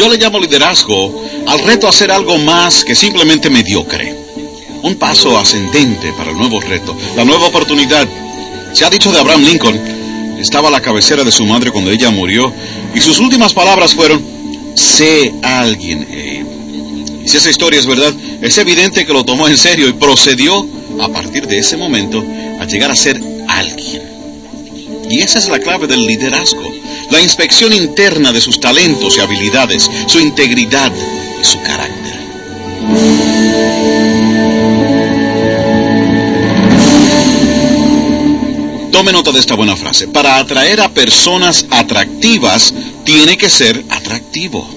Yo le llamo liderazgo al reto a hacer algo más que simplemente mediocre. Un paso ascendente para el nuevo reto, la nueva oportunidad. Se ha dicho de Abraham Lincoln, estaba a la cabecera de su madre cuando ella murió, y sus últimas palabras fueron, sé alguien, Abe. Y si esa historia es verdad, es evidente que lo tomó en serio y procedió, a partir de ese momento, a llegar a ser alguien. Y esa es la clave del liderazgo, la inspección interna de sus talentos y habilidades, su integridad y su carácter. Tome nota de esta buena frase. Para atraer a personas atractivas, tiene que ser atractivo.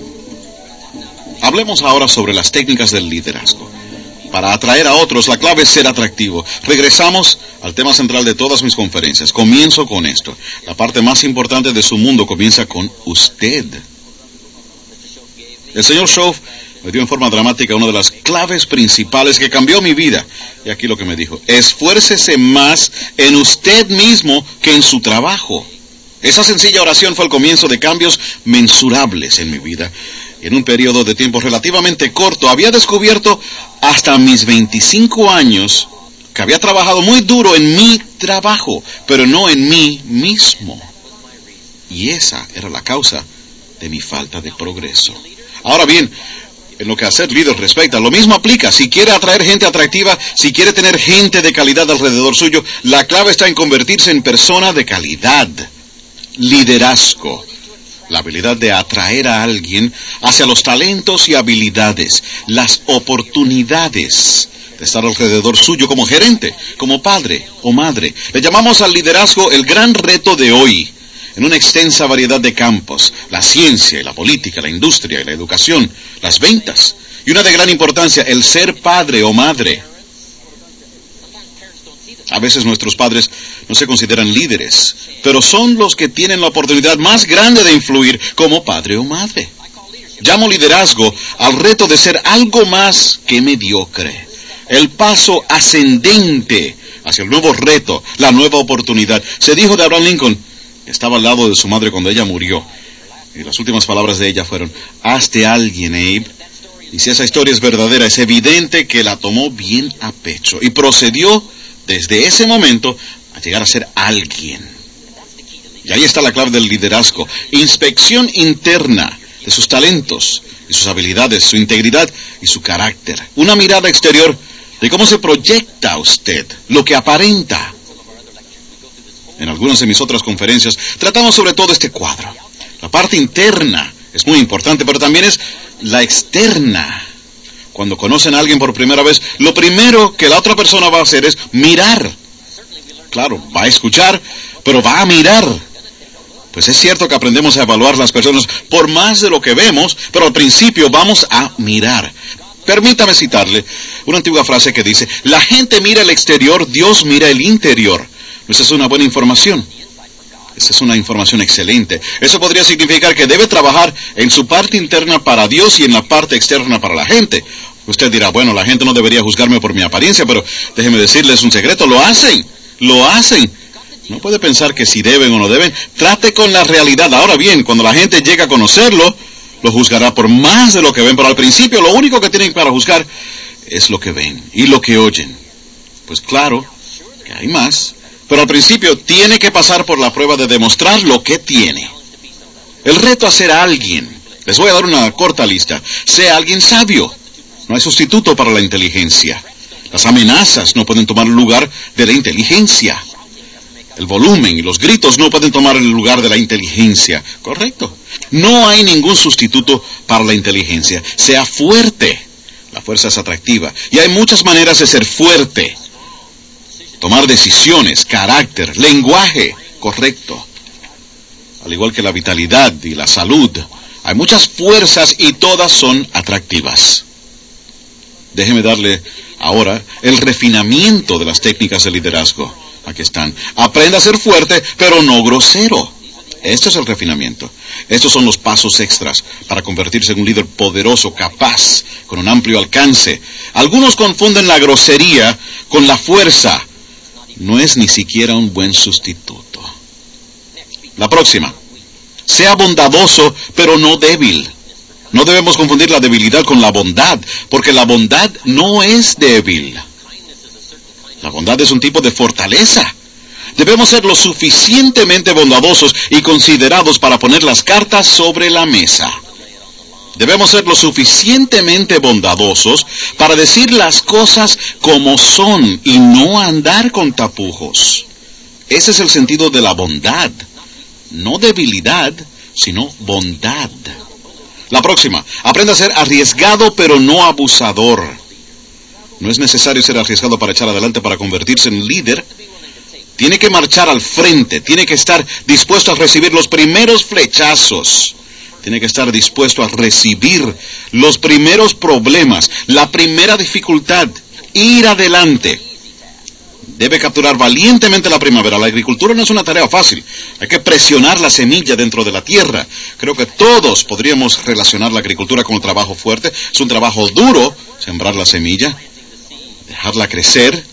Hablemos ahora sobre las técnicas del liderazgo. Para atraer a otros, la clave es ser atractivo. Regresamos al tema central de todas mis conferencias. Comienzo con esto. La parte más importante de su mundo comienza con usted. El señor Schoff me dio en forma dramática una de las claves principales que cambió mi vida. Y aquí lo que me dijo. Esfuércese más en usted mismo que en su trabajo. Esa sencilla oración fue el comienzo de cambios mensurables en mi vida. En un periodo de tiempo relativamente corto había descubierto hasta mis 25 años que había trabajado muy duro en mi trabajo, pero no en mí mismo. Y esa era la causa de mi falta de progreso. Ahora bien, en lo que a ser líder respecta, lo mismo aplica. Si quiere atraer gente atractiva, si quiere tener gente de calidad alrededor suyo, la clave está en convertirse en persona de calidad. Liderazgo. La habilidad de atraer a alguien hacia los talentos y habilidades, las oportunidades de estar alrededor suyo como gerente, como padre o madre. Le llamamos al liderazgo el gran reto de hoy en una extensa variedad de campos, la ciencia y la política, la industria y la educación, las ventas, y una de gran importancia, el ser padre o madre. Veces nuestros padres no se consideran líderes, pero son los que tienen la oportunidad más grande de influir como padre o madre. Llamo liderazgo al reto de ser algo más que mediocre, el paso ascendente hacia el nuevo reto, la nueva oportunidad. Se dijo de Abraham Lincoln, estaba al lado de su madre cuando ella murió. Y las últimas palabras de ella fueron, hazte alguien, Abe. Y si esa historia es verdadera, es evidente que la tomó bien a pecho y procedió desde ese momento a llegar a ser alguien. Y ahí está la clave del liderazgo. Inspección interna de sus talentos y sus habilidades, su integridad y su carácter. Una mirada exterior de cómo se proyecta usted, lo que aparenta. En algunas de mis otras conferencias tratamos sobre todo este cuadro. La parte interna es muy importante, pero también es la externa. Cuando conocen a alguien por primera vez, lo primero que la otra persona va a hacer es mirar. Claro, va a escuchar, pero va a mirar. Pues es cierto que aprendemos a evaluar las personas por más de lo que vemos, pero al principio vamos a mirar. Permítame citarle una antigua frase que dice, la gente mira el exterior, Dios mira el interior. Esa es una buena información. Esa es una información excelente. Eso podría significar que debe trabajar en su parte interna para Dios y en la parte externa para la gente. Usted dirá, bueno, la gente no debería juzgarme por mi apariencia, pero déjeme decirles un secreto, lo hacen, lo hacen. No puede pensar que si deben o no deben. Trate con la realidad. Ahora bien, cuando la gente llega a conocerlo, lo juzgará por más de lo que ven, pero al principio lo único que tienen para juzgar es lo que ven y lo que oyen. Pues claro que hay más, pero al principio tiene que pasar por la prueba de demostrar lo que tiene. El reto a ser alguien. Les voy a dar una corta lista. Sea alguien sabio. No hay sustituto para la inteligencia. Las amenazas no pueden tomar lugar de la inteligencia. El volumen y los gritos no pueden tomar el lugar de la inteligencia. Correcto. No hay ningún sustituto para la inteligencia. Sea fuerte. La fuerza es atractiva. Y hay muchas maneras de ser fuerte. Tomar decisiones, carácter, lenguaje correcto. Al igual que la vitalidad y la salud. Hay muchas fuerzas y todas son atractivas. Déjeme darle ahora el refinamiento de las técnicas de liderazgo. Aquí están. Aprenda a ser fuerte, pero no grosero. Este es el refinamiento. Estos son los pasos extras para convertirse en un líder poderoso, capaz, con un amplio alcance. Algunos confunden la grosería con la fuerza. No es ni siquiera un buen sustituto. La próxima. Sea bondadoso, pero no débil. No debemos confundir la debilidad con la bondad, porque la bondad no es débil. La bondad es un tipo de fortaleza. Debemos ser lo suficientemente bondadosos y considerados para poner las cartas sobre la mesa. Debemos ser lo suficientemente bondadosos para decir las cosas como son y no andar con tapujos. Ese es el sentido de la bondad. No debilidad, sino bondad. La próxima, aprenda a ser arriesgado pero no abusador. No es necesario ser arriesgado para echar adelante para convertirse en líder. Tiene que marchar al frente, tiene que estar dispuesto a recibir los primeros flechazos. Tiene que estar dispuesto a recibir los primeros problemas, la primera dificultad, ir adelante. Debe capturar valientemente la primavera. La agricultura no es una tarea fácil. Hay que presionar la semilla dentro de la tierra. Creo que todos podríamos relacionar la agricultura con un trabajo fuerte. Es un trabajo duro sembrar la semilla, dejarla crecer,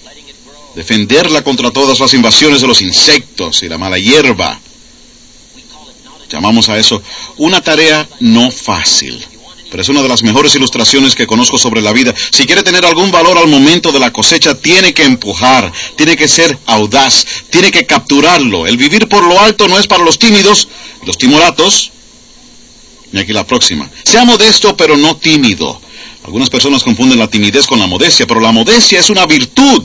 defenderla contra todas las invasiones de los insectos y la mala hierba. Llamamos a eso una tarea no fácil, pero es una de las mejores ilustraciones que conozco sobre la vida. Si quiere tener algún valor al momento de la cosecha, tiene que empujar, tiene que ser audaz, tiene que capturarlo. El vivir por lo alto no es para los tímidos, los timoratos. Y aquí la próxima. Sea modesto, pero no tímido. Algunas personas confunden la timidez con la modestia, pero la modestia es una virtud.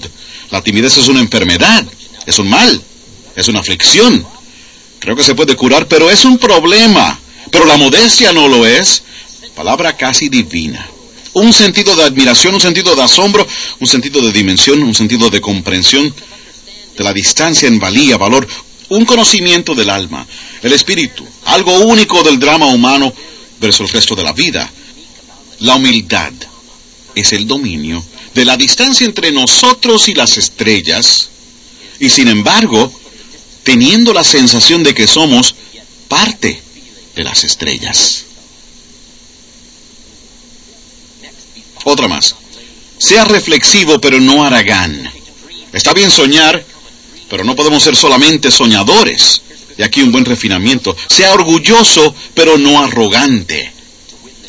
La timidez es una enfermedad, es un mal, es una aflicción. Creo que se puede curar, pero es un problema. Pero la modestia no lo es. Palabra casi divina. Un sentido de admiración, un sentido de asombro, un sentido de dimensión, un sentido de comprensión de la distancia en valía, valor, un conocimiento del alma, el espíritu, algo único del drama humano versus el resto de la vida. La humildad es el dominio de la distancia entre nosotros y las estrellas, y sin embargo, teniendo la sensación de que somos parte de las estrellas. Otra más. Sea reflexivo pero no haragán. Está bien soñar, pero no podemos ser solamente soñadores. Y aquí un buen refinamiento. Sea orgulloso pero no arrogante.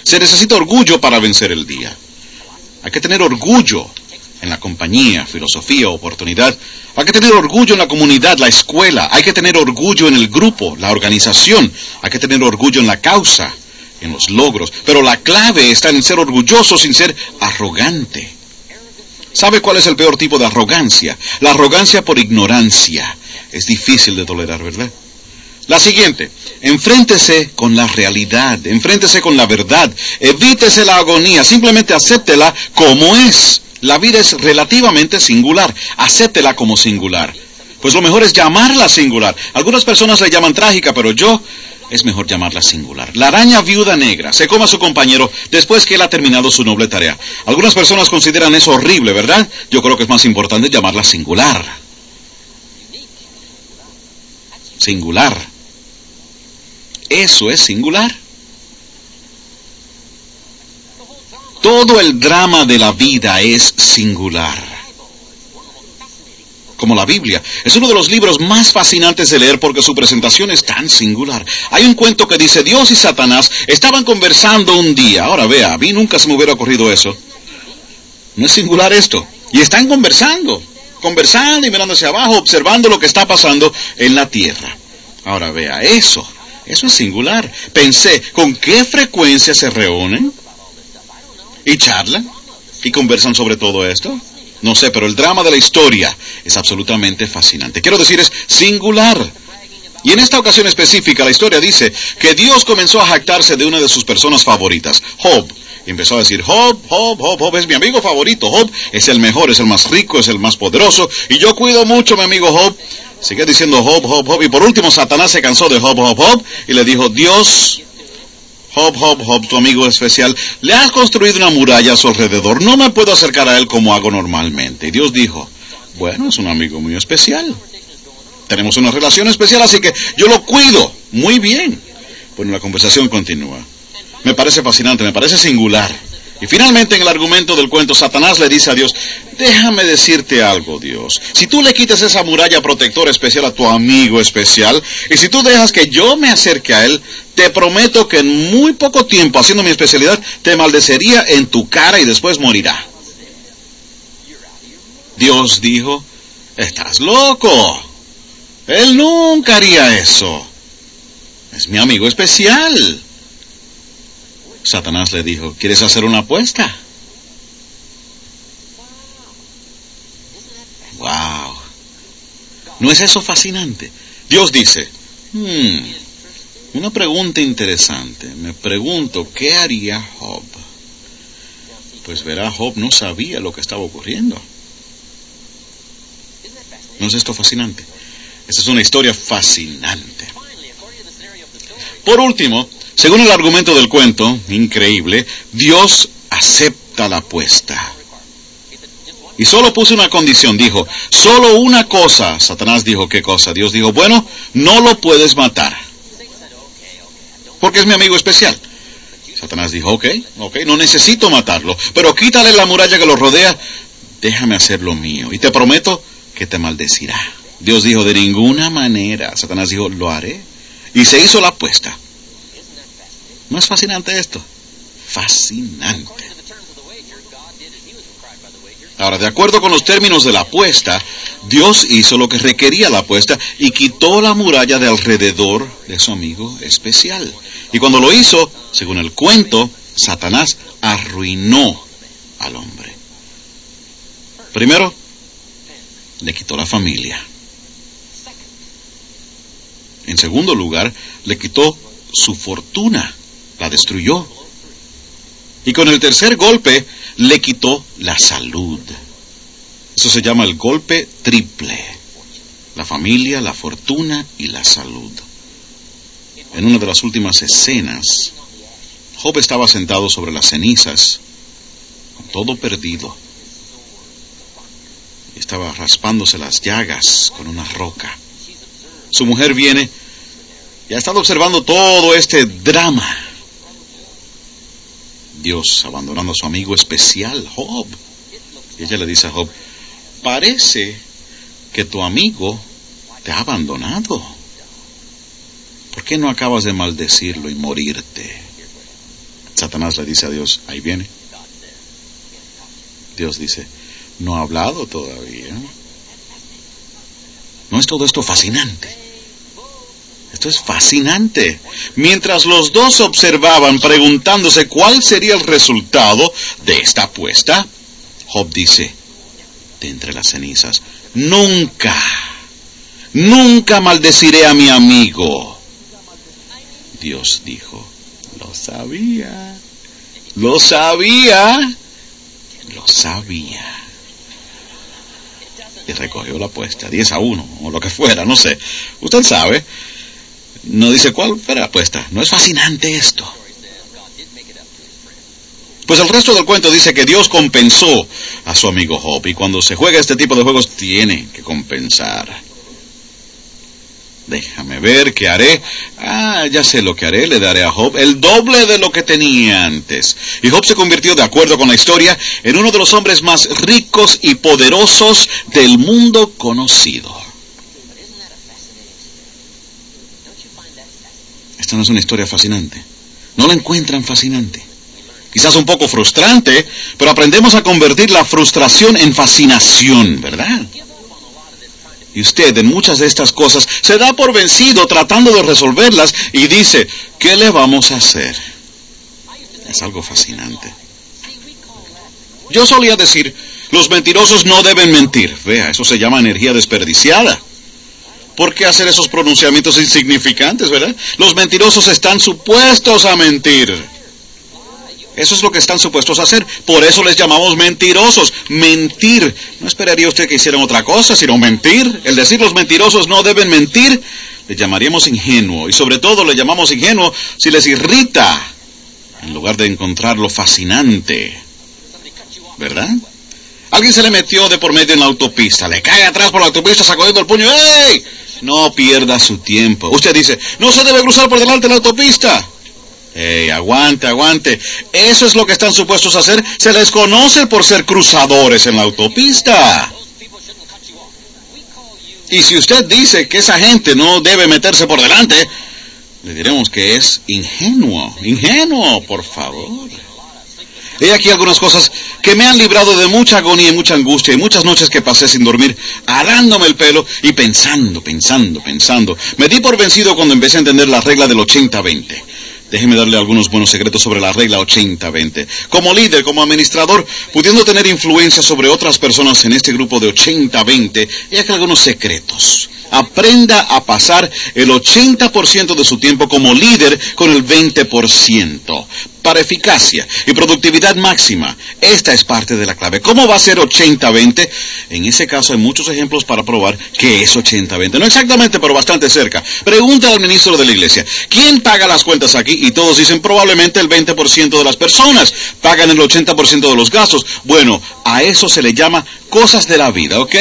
Se necesita orgullo para vencer el día. Hay que tener orgullo en la compañía, filosofía, oportunidad. Hay que tener orgullo en la comunidad, la escuela. Hay que tener orgullo en el grupo, la organización. Hay que tener orgullo en la causa, en los logros. Pero la clave está en ser orgulloso sin ser arrogante. ¿Sabe cuál es el peor tipo de arrogancia? La arrogancia por ignorancia. Es difícil de tolerar, ¿verdad? La siguiente, enfréntese con la realidad, enfréntese con la verdad, evítese la agonía, simplemente acéptela como es. La vida es relativamente singular, acéptela como singular. Pues lo mejor es llamarla singular. Algunas personas la llaman trágica, pero yo es mejor llamarla singular. La araña viuda negra se come a su compañero después que él ha terminado su noble tarea. Algunas personas consideran eso horrible, ¿verdad? Yo creo que es más importante llamarla singular. Singular. Eso es singular. Todo el drama de la vida es singular. Como la Biblia. Es uno de los libros más fascinantes de leer porque su presentación es tan singular. Hay un cuento que dice, Dios y Satanás estaban conversando un día. Ahora vea, a mí nunca se me hubiera ocurrido eso. No es singular esto. Y están conversando, conversando y mirando hacia abajo, observando lo que está pasando en la tierra. Ahora vea, eso eso es singular. Pensé, ¿con qué frecuencia se reúnen? ¿Y charlan? ¿Y conversan sobre todo esto? No sé, pero el drama de la historia es absolutamente fascinante. Quiero decir, es singular. Y en esta ocasión específica, la historia dice que Dios comenzó a jactarse de una de sus personas favoritas, Job. Y empezó a decir, Job, Job, Job, Job es mi amigo favorito. Job es el mejor, es el más rico, es el más poderoso. Y yo cuido mucho a mi amigo Job. Sigue diciendo Job, Job, Job. Y por último, Satanás se cansó de Job, Job, Job. Y le dijo, Dios, Job, Job, Job, tu amigo especial, le has construido una muralla a su alrededor. No me puedo acercar a él como hago normalmente. Y Dios dijo, bueno, es un amigo muy especial. Tenemos una relación especial, así que yo lo cuido muy bien. Bueno, la conversación continúa. Me parece fascinante, me parece singular. Y finalmente en el argumento del cuento, Satanás le dice a Dios, déjame decirte algo, Dios. Si tú le quitas esa muralla protectora especial a tu amigo especial, y si tú dejas que yo me acerque a él, te prometo que en muy poco tiempo, haciendo mi especialidad, te maldecería en tu cara y después morirá. Dios dijo, estás loco. Él nunca haría eso. Es mi amigo especial. Satanás le dijo, ¿quieres hacer una apuesta? Wow. ¿No es eso fascinante? Dios dice, hmm, una pregunta interesante. Me pregunto, ¿qué haría Job? Pues verá, Job no sabía lo que estaba ocurriendo. ¿No es esto fascinante? Esta es una historia fascinante. Por último, según el argumento del cuento, increíble, Dios acepta la apuesta. Y solo puso una condición, dijo, solo una cosa. Satanás dijo, ¿qué cosa? Dios dijo, bueno, no lo puedes matar. Porque es mi amigo especial. Satanás dijo, ok, ok, no necesito matarlo, pero quítale la muralla que lo rodea, déjame hacer lo mío. Y te prometo que te maldecirá. Dios dijo, de ninguna manera. Satanás dijo, lo haré. Y se hizo la apuesta. ¿No es fascinante esto? Fascinante. Ahora, de acuerdo con los términos de la apuesta, Dios hizo lo que requería la apuesta y quitó la muralla de alrededor de su amigo especial. Y cuando lo hizo, según el cuento, Satanás arruinó al hombre. Primero, le quitó la familia. En segundo lugar, le quitó su fortuna, la destruyó. Y con el tercer golpe, le quitó la salud. Eso se llama el golpe triple. La familia, la fortuna y la salud. En una de las últimas escenas, Job estaba sentado sobre las cenizas, con todo perdido. Estaba raspándose las llagas con una roca. Su mujer viene y ha estado observando todo este drama. Dios abandonando a su amigo especial, Job. Y ella le dice a Job, parece que tu amigo te ha abandonado. ¿Por qué no acabas de maldecirlo y morirte? Satanás le dice a Dios, ahí viene. Dios dice, no ha hablado todavía. ¿No es todo esto fascinante? Esto es fascinante. Mientras los dos observaban preguntándose cuál sería el resultado de esta apuesta, Job dice, de entre las cenizas, nunca, nunca maldeciré a mi amigo. Dios dijo, lo sabía, lo sabía, lo sabía. Y recogió la apuesta, 10 a 1, o lo que fuera, no sé. Usted sabe. No dice cuál fue la apuesta. ¿No es fascinante esto? Pues el resto del cuento dice que Dios compensó a su amigo Job y cuando se juega este tipo de juegos tiene que compensar. Déjame ver qué haré. Ah, ya sé lo que haré. Le daré a Job el doble de lo que tenía antes. Y Job se convirtió, de acuerdo con la historia, en uno de los hombres más ricos y poderosos del mundo conocido. Esta no es una historia fascinante. ¿No la encuentran fascinante? Quizás un poco frustrante, pero aprendemos a convertir la frustración en fascinación, ¿verdad? Y usted en muchas de estas cosas se da por vencido tratando de resolverlas y dice, ¿qué le vamos a hacer? Es algo fascinante. Yo solía decir, Los mentirosos no deben mentir. Vea, eso se llama energía desperdiciada. ¿Por qué hacer esos pronunciamientos insignificantes, verdad? Los mentirosos están supuestos a mentir. Eso es lo que están supuestos a hacer. Por eso les llamamos mentirosos. Mentir. No esperaría usted que hicieran otra cosa, sino mentir. El decir los mentirosos no deben mentir, le llamaríamos ingenuo. Y sobre todo le llamamos ingenuo si les irrita, en lugar de encontrarlo fascinante. ¿Verdad? Alguien se le metió de por medio en la autopista. Le cae atrás por la autopista sacudiendo el puño. ¡Ey! No pierda su tiempo. Usted dice, no se debe cruzar por delante de la autopista. ¡Ey, aguante, aguante! Eso es lo que están supuestos a hacer. Se les conoce por ser cruzadores en la autopista. Y si usted dice que esa gente no debe meterse por delante, le diremos que es ingenuo. Ingenuo, por favor. He aquí algunas cosas que me han librado de mucha agonía y mucha angustia y muchas noches que pasé sin dormir, arándome el pelo y pensando, pensando, pensando. Me di por vencido cuando empecé a entender la regla del 80-20. Déjeme darle algunos buenos secretos sobre la regla 80-20. Como líder, como administrador, pudiendo tener influencia sobre otras personas en este grupo de 80-20, he aquí algunos secretos. Aprenda a pasar el 80% de su tiempo como líder con el 20%. Para eficacia y productividad máxima, esta es parte de la clave. ¿Cómo va a ser 80-20? En ese caso hay muchos ejemplos para probar que es 80-20. No exactamente, pero bastante cerca. Pregunta al ministro de la iglesia, ¿quién paga las cuentas aquí? Y todos dicen probablemente el 20% de las personas pagan el 80% de los gastos. Bueno, a eso se le llama cosas de la vida, ¿ok?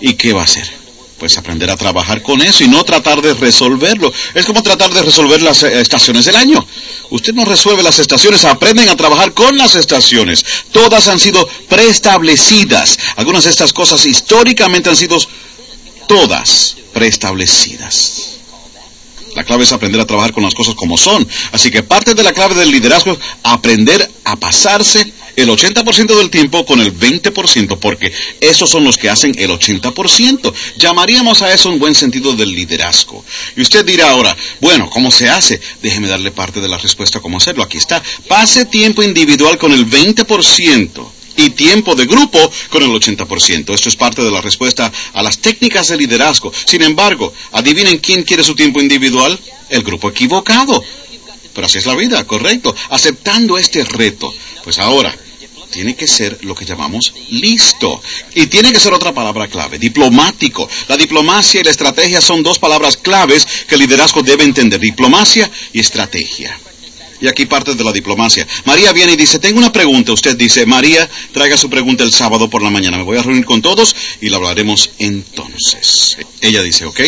¿Y qué va a hacer? Pues aprender a trabajar con eso y no tratar de resolverlo. Es como tratar de resolver las eh, estaciones del año. Usted no resuelve las estaciones, aprenden a trabajar con las estaciones. Todas han sido preestablecidas. Algunas de estas cosas históricamente han sido todas preestablecidas. La clave es aprender a trabajar con las cosas como son. Así que parte de la clave del liderazgo es aprender a pasarse el 80% del tiempo con el 20%, porque esos son los que hacen el 80%. Llamaríamos a eso un buen sentido del liderazgo. Y usted dirá ahora, bueno, ¿cómo se hace? Déjeme darle parte de la respuesta cómo hacerlo. Aquí está. Pase tiempo individual con el 20% y tiempo de grupo con el 80%. Esto es parte de la respuesta a las técnicas de liderazgo. Sin embargo, adivinen quién quiere su tiempo individual. El grupo equivocado. Pero así es la vida, correcto. Aceptando este reto. Pues ahora, tiene que ser lo que llamamos listo. Y tiene que ser otra palabra clave, diplomático. La diplomacia y la estrategia son dos palabras claves que el liderazgo debe entender, diplomacia y estrategia. Y aquí parte de la diplomacia. María viene y dice, tengo una pregunta. Usted dice, María, traiga su pregunta el sábado por la mañana. Me voy a reunir con todos y la hablaremos entonces. Ella dice, ok.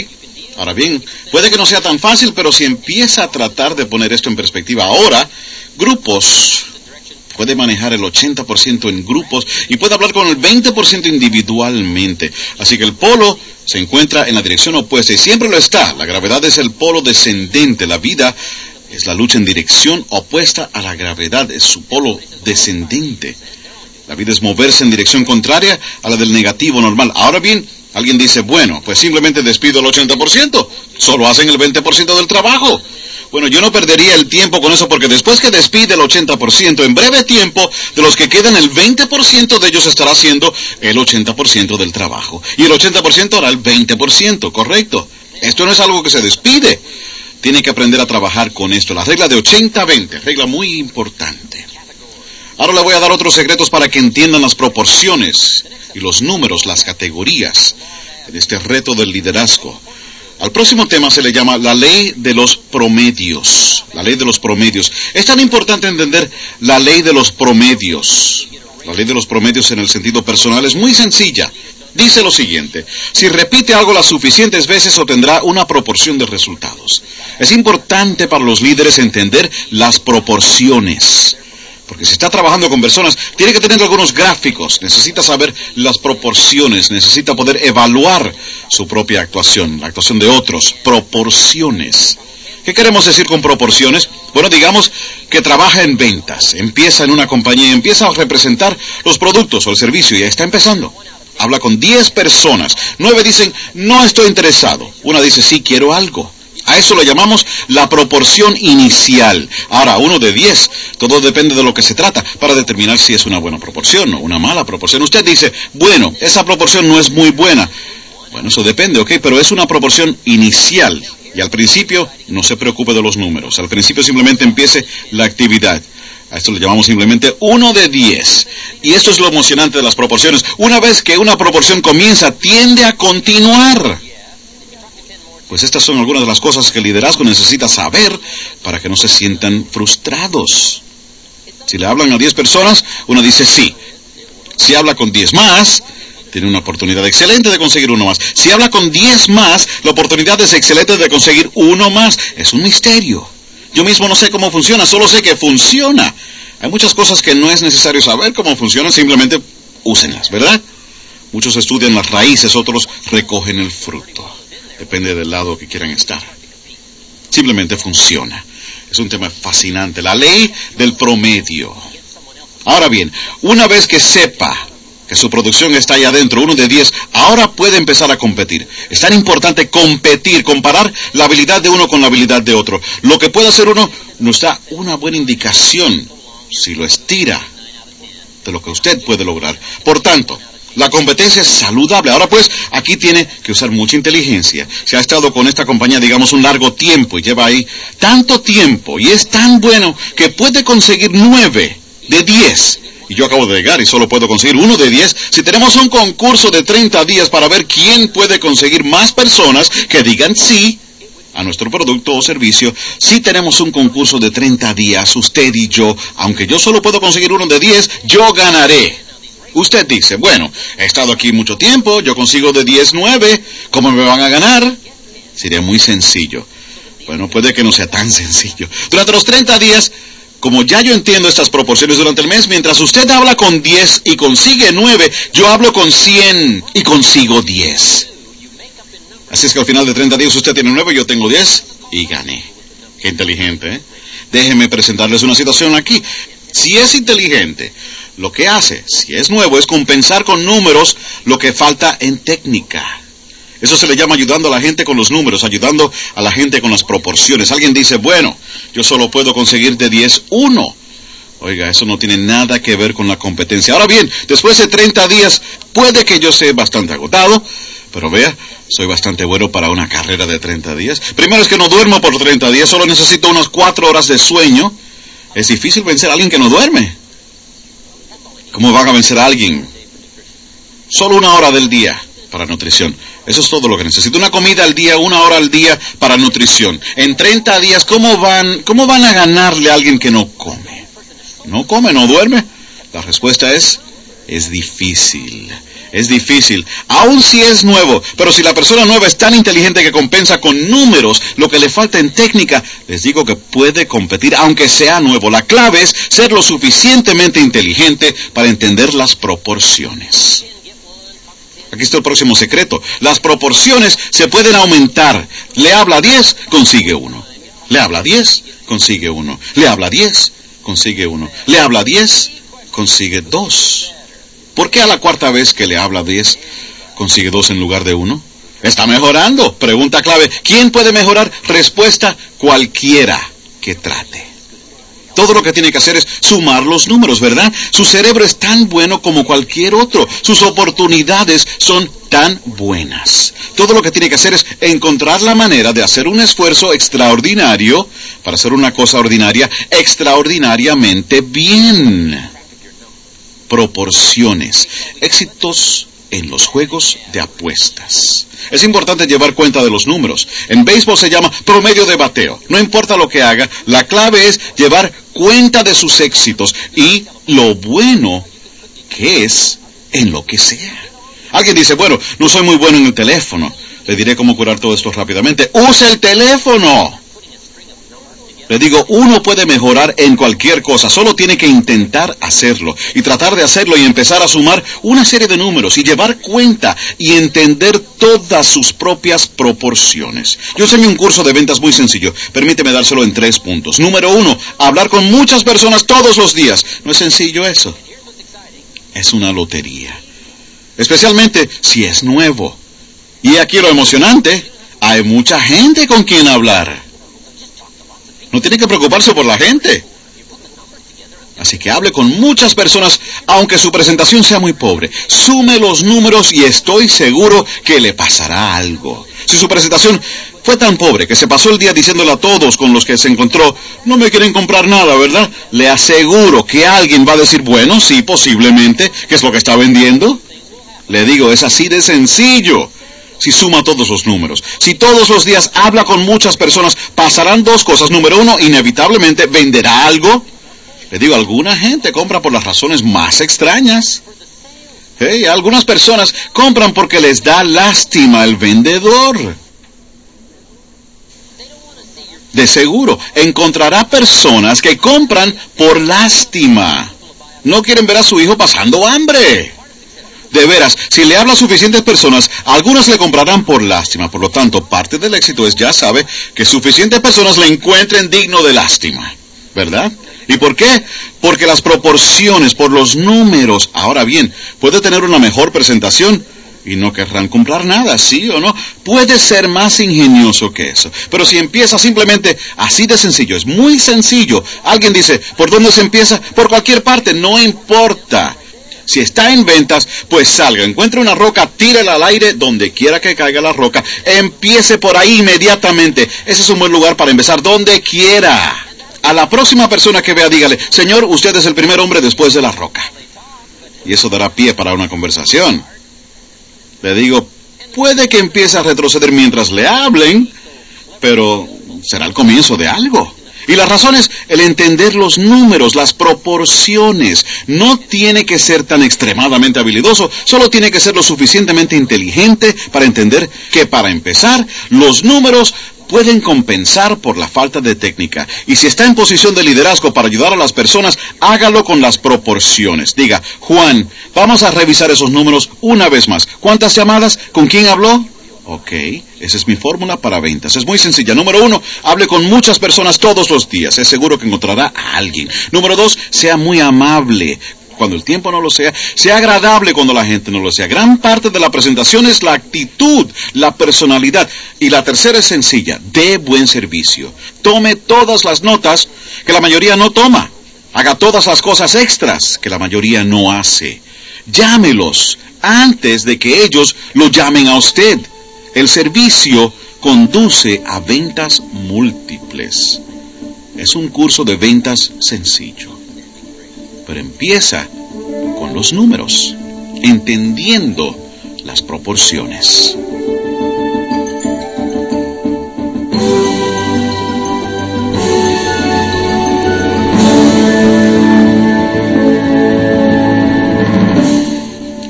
Ahora bien, puede que no sea tan fácil, pero si empieza a tratar de poner esto en perspectiva ahora, grupos puede manejar el 80% en grupos y puede hablar con el 20% individualmente. Así que el polo se encuentra en la dirección opuesta y siempre lo está. La gravedad es el polo descendente. La vida es la lucha en dirección opuesta a la gravedad, es su polo descendente. La vida es moverse en dirección contraria a la del negativo normal. Ahora bien, alguien dice, bueno, pues simplemente despido el 80%, solo hacen el 20% del trabajo. Bueno, yo no perdería el tiempo con eso porque después que despide el 80%, en breve tiempo, de los que quedan el 20% de ellos estará haciendo el 80% del trabajo. Y el 80% hará el 20%, correcto. Esto no es algo que se despide. Tiene que aprender a trabajar con esto. La regla de 80-20, regla muy importante. Ahora le voy a dar otros secretos para que entiendan las proporciones y los números, las categorías en este reto del liderazgo. Al próximo tema se le llama la ley de los promedios. La ley de los promedios. Es tan importante entender la ley de los promedios. La ley de los promedios en el sentido personal es muy sencilla dice lo siguiente, si repite algo las suficientes veces obtendrá una proporción de resultados. Es importante para los líderes entender las proporciones. Porque si está trabajando con personas, tiene que tener algunos gráficos, necesita saber las proporciones, necesita poder evaluar su propia actuación, la actuación de otros, proporciones. ¿Qué queremos decir con proporciones? Bueno, digamos que trabaja en ventas, empieza en una compañía, empieza a representar los productos o el servicio y ya está empezando habla con 10 personas. Nueve dicen, no estoy interesado. Una dice, sí, quiero algo. A eso lo llamamos la proporción inicial. Ahora, uno de 10, todo depende de lo que se trata para determinar si es una buena proporción o una mala proporción. Usted dice, bueno, esa proporción no es muy buena. Bueno, eso depende, ¿ok? Pero es una proporción inicial. Y al principio no se preocupe de los números. Al principio simplemente empiece la actividad. A esto le llamamos simplemente 1 de 10. Y esto es lo emocionante de las proporciones. Una vez que una proporción comienza, tiende a continuar. Pues estas son algunas de las cosas que el liderazgo necesita saber para que no se sientan frustrados. Si le hablan a 10 personas, uno dice sí. Si habla con 10 más, tiene una oportunidad excelente de conseguir uno más. Si habla con 10 más, la oportunidad es excelente de conseguir uno más. Es un misterio. Yo mismo no sé cómo funciona, solo sé que funciona. Hay muchas cosas que no es necesario saber cómo funcionan, simplemente úsenlas, ¿verdad? Muchos estudian las raíces, otros recogen el fruto. Depende del lado que quieran estar. Simplemente funciona. Es un tema fascinante. La ley del promedio. Ahora bien, una vez que sepa que su producción está ahí adentro, uno de diez, ahora puede empezar a competir. Es tan importante competir, comparar la habilidad de uno con la habilidad de otro. Lo que puede hacer uno nos da una buena indicación, si lo estira, de lo que usted puede lograr. Por tanto, la competencia es saludable. Ahora pues, aquí tiene que usar mucha inteligencia. Se ha estado con esta compañía, digamos, un largo tiempo y lleva ahí tanto tiempo y es tan bueno que puede conseguir nueve de diez y yo acabo de llegar y solo puedo conseguir uno de 10, si tenemos un concurso de 30 días para ver quién puede conseguir más personas que digan sí a nuestro producto o servicio, si tenemos un concurso de 30 días, usted y yo, aunque yo solo puedo conseguir uno de 10, yo ganaré. Usted dice, bueno, he estado aquí mucho tiempo, yo consigo de 10, 9, ¿cómo me van a ganar? Sería muy sencillo. Bueno, puede que no sea tan sencillo. Durante los 30 días, como ya yo entiendo estas proporciones durante el mes, mientras usted habla con 10 y consigue 9, yo hablo con 100 y consigo 10. Así es que al final de 30 días usted tiene 9, yo tengo 10 y gané. Qué inteligente, ¿eh? Déjeme presentarles una situación aquí. Si es inteligente, lo que hace, si es nuevo, es compensar con números lo que falta en técnica. Eso se le llama ayudando a la gente con los números, ayudando a la gente con las proporciones. Alguien dice, bueno, yo solo puedo conseguir de 10 uno. Oiga, eso no tiene nada que ver con la competencia. Ahora bien, después de 30 días, puede que yo esté bastante agotado, pero vea, soy bastante bueno para una carrera de 30 días. Primero es que no duermo por 30 días, solo necesito unas 4 horas de sueño. Es difícil vencer a alguien que no duerme. ¿Cómo van a vencer a alguien? Solo una hora del día para nutrición. Eso es todo lo que necesito. Una comida al día, una hora al día para nutrición. En 30 días, ¿cómo van, cómo van a ganarle a alguien que no come? ¿No come, no duerme? La respuesta es, es difícil. Es difícil, aun si es nuevo, pero si la persona nueva es tan inteligente que compensa con números lo que le falta en técnica, les digo que puede competir aunque sea nuevo. La clave es ser lo suficientemente inteligente para entender las proporciones. Aquí está el próximo secreto. Las proporciones se pueden aumentar. Le habla 10, consigue uno. Le habla 10, consigue uno. Le habla 10, consigue uno. Le habla 10, consigue dos. ¿Por qué a la cuarta vez que le habla 10, consigue dos en lugar de uno? Está mejorando. Pregunta clave. ¿Quién puede mejorar? Respuesta cualquiera que trate. Todo lo que tiene que hacer es sumar los números, ¿verdad? Su cerebro es tan bueno como cualquier otro. Sus oportunidades son tan buenas. Todo lo que tiene que hacer es encontrar la manera de hacer un esfuerzo extraordinario para hacer una cosa ordinaria extraordinariamente bien. Proporciones. Éxitos en los juegos de apuestas. Es importante llevar cuenta de los números. En béisbol se llama promedio de bateo. No importa lo que haga, la clave es llevar cuenta de sus éxitos y lo bueno que es en lo que sea. Alguien dice, bueno, no soy muy bueno en el teléfono. Le diré cómo curar todo esto rápidamente. Use el teléfono. Le digo, uno puede mejorar en cualquier cosa, solo tiene que intentar hacerlo y tratar de hacerlo y empezar a sumar una serie de números y llevar cuenta y entender todas sus propias proporciones. Yo enseño un curso de ventas muy sencillo, permíteme dárselo en tres puntos. Número uno, hablar con muchas personas todos los días. No es sencillo eso. Es una lotería. Especialmente si es nuevo. Y aquí lo emocionante, hay mucha gente con quien hablar. No tiene que preocuparse por la gente. Así que hable con muchas personas, aunque su presentación sea muy pobre. Sume los números y estoy seguro que le pasará algo. Si su presentación fue tan pobre que se pasó el día diciéndole a todos con los que se encontró, no me quieren comprar nada, ¿verdad? Le aseguro que alguien va a decir, bueno, sí, posiblemente, ¿qué es lo que está vendiendo? Le digo, es así de sencillo. Si suma todos los números, si todos los días habla con muchas personas, pasarán dos cosas. Número uno, inevitablemente venderá algo. Le digo, alguna gente compra por las razones más extrañas. Hey, algunas personas compran porque les da lástima el vendedor. De seguro, encontrará personas que compran por lástima. No quieren ver a su hijo pasando hambre. De veras, si le habla a suficientes personas, algunas le comprarán por lástima. Por lo tanto, parte del éxito es, ya sabe, que suficientes personas le encuentren digno de lástima. ¿Verdad? ¿Y por qué? Porque las proporciones, por los números. Ahora bien, puede tener una mejor presentación y no querrán comprar nada, ¿sí o no? Puede ser más ingenioso que eso. Pero si empieza simplemente así de sencillo, es muy sencillo. Alguien dice, ¿por dónde se empieza? Por cualquier parte, no importa. Si está en ventas, pues salga, encuentre una roca, tírela al aire donde quiera que caiga la roca. Empiece por ahí inmediatamente. Ese es un buen lugar para empezar, donde quiera. A la próxima persona que vea, dígale, Señor, usted es el primer hombre después de la roca. Y eso dará pie para una conversación. Le digo, puede que empiece a retroceder mientras le hablen, pero será el comienzo de algo. Y la razón es el entender los números, las proporciones. No tiene que ser tan extremadamente habilidoso, solo tiene que ser lo suficientemente inteligente para entender que para empezar, los números pueden compensar por la falta de técnica. Y si está en posición de liderazgo para ayudar a las personas, hágalo con las proporciones. Diga, Juan, vamos a revisar esos números una vez más. ¿Cuántas llamadas? ¿Con quién habló? Ok, esa es mi fórmula para ventas. Es muy sencilla. Número uno, hable con muchas personas todos los días. Es seguro que encontrará a alguien. Número dos, sea muy amable cuando el tiempo no lo sea, sea agradable cuando la gente no lo sea. Gran parte de la presentación es la actitud, la personalidad. Y la tercera es sencilla, dé buen servicio. Tome todas las notas que la mayoría no toma. Haga todas las cosas extras que la mayoría no hace. Llámelos antes de que ellos lo llamen a usted. El servicio conduce a ventas múltiples. Es un curso de ventas sencillo pero empieza con los números, entendiendo las proporciones.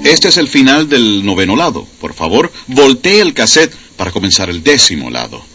Este es el final del noveno lado. Por favor, voltee el cassette para comenzar el décimo lado.